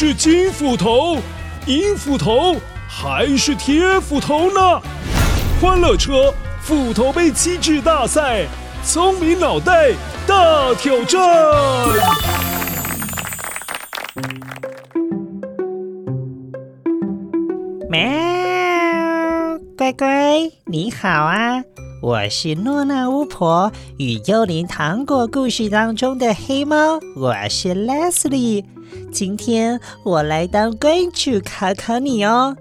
是金斧头、银斧头还是铁斧头呢？欢乐车斧头杯机智大赛，聪明脑袋大挑战。喵，乖乖，你好啊！我是诺娜巫婆与幽灵糖果故事当中的黑猫，我是 Leslie。今天我来当关主考考你哦。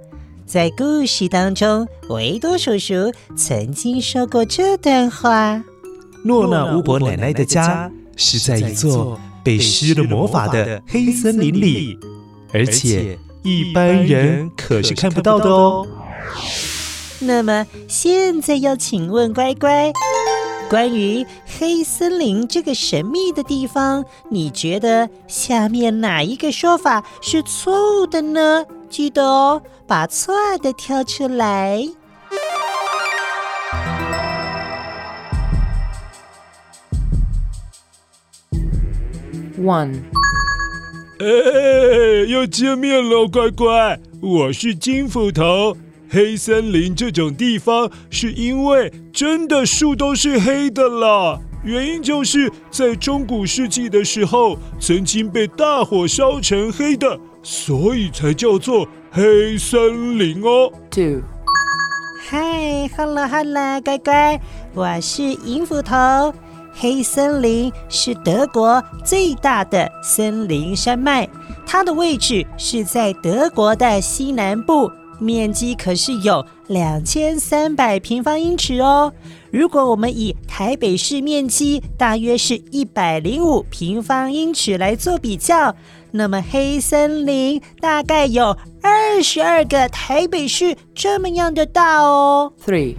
在故事当中，维多叔叔曾经说过这段话：诺娜巫婆奶奶的家是在一座被施了魔法的黑森林里，而且。一般人可是看不到的哦。那么现在要请问乖乖，关于黑森林这个神秘的地方，你觉得下面哪一个说法是错误的呢？记得哦，把错的挑出来。One。哎，又见面了，乖乖，我是金斧头。黑森林这种地方，是因为真的树都是黑的啦。原因就是在中古世纪的时候，曾经被大火烧成黑的，所以才叫做黑森林哦。Two，嗨，Hello，Hello，乖乖，我是银斧头。黑森林是德国最大的森林山脉，它的位置是在德国的西南部，面积可是有两千三百平方英尺哦。如果我们以台北市面积大约是一百零五平方英尺来做比较，那么黑森林大概有二十二个台北市这么样的大哦。Three。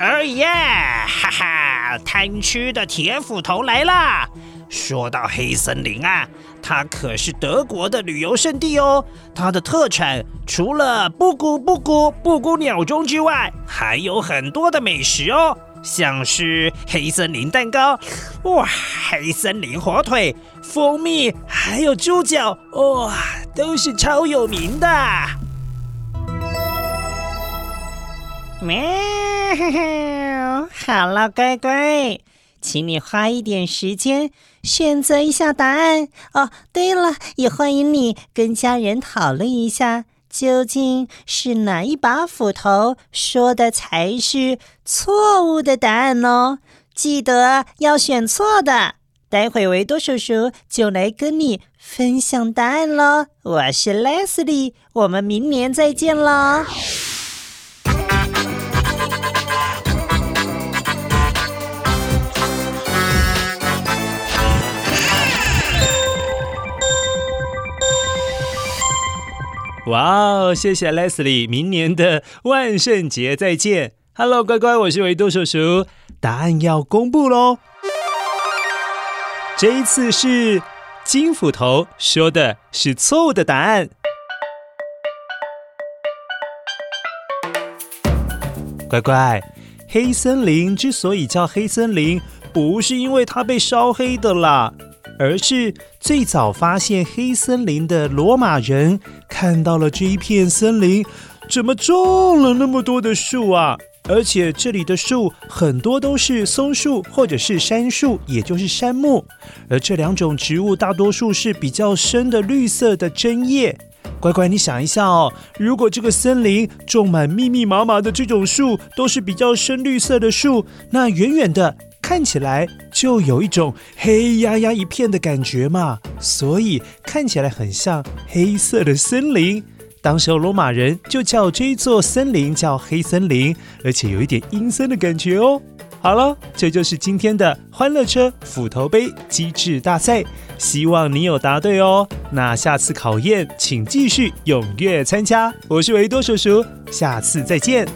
哦耶！哈哈，贪吃的铁斧头来啦！说到黑森林啊，它可是德国的旅游胜地哦。它的特产除了布谷布谷布谷鸟钟之外，还有很多的美食哦，像是黑森林蛋糕，哇，黑森林火腿、蜂蜜，还有猪脚，哇，都是超有名的。喵，好了，乖乖，请你花一点时间选择一下答案哦。对了，也欢迎你跟家人讨论一下，究竟是哪一把斧头说的才是错误的答案哦。记得要选错的。待会维多叔叔就来跟你分享答案喽。我是 Leslie，我们明年再见喽。哇哦，谢谢 Leslie，明年的万圣节再见。Hello，乖乖，我是维多叔叔，答案要公布喽。这一次是金斧头说的是错误的答案。乖乖，黑森林之所以叫黑森林，不是因为它被烧黑的啦。而是最早发现黑森林的罗马人看到了这一片森林，怎么种了那么多的树啊？而且这里的树很多都是松树或者是杉树，也就是杉木。而这两种植物大多数是比较深的绿色的针叶。乖乖，你想一下哦，如果这个森林种满密密麻麻的这种树，都是比较深绿色的树，那远远的。看起来就有一种黑压压一片的感觉嘛，所以看起来很像黑色的森林。当时罗马人就叫这座森林叫黑森林，而且有一点阴森的感觉哦。好了，这就是今天的欢乐车斧头杯机智大赛，希望你有答对哦。那下次考验请继续踊跃参加。我是维多叔叔，下次再见。